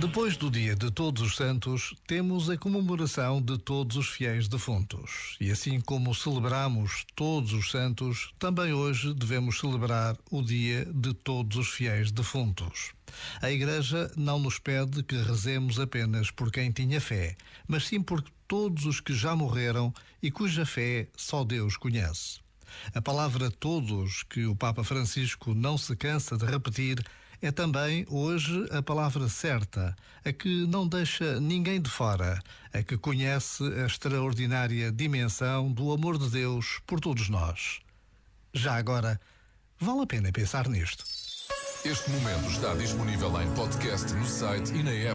Depois do Dia de Todos os Santos, temos a comemoração de todos os fiéis defuntos. E assim como celebramos todos os santos, também hoje devemos celebrar o Dia de Todos os Fiéis Defuntos. A Igreja não nos pede que rezemos apenas por quem tinha fé, mas sim por todos os que já morreram e cuja fé só Deus conhece. A palavra todos, que o Papa Francisco não se cansa de repetir, é também hoje a palavra certa, a que não deixa ninguém de fora, a que conhece a extraordinária dimensão do amor de Deus por todos nós. Já agora, vale a pena pensar nisto. Este momento está disponível em podcast no site e na app.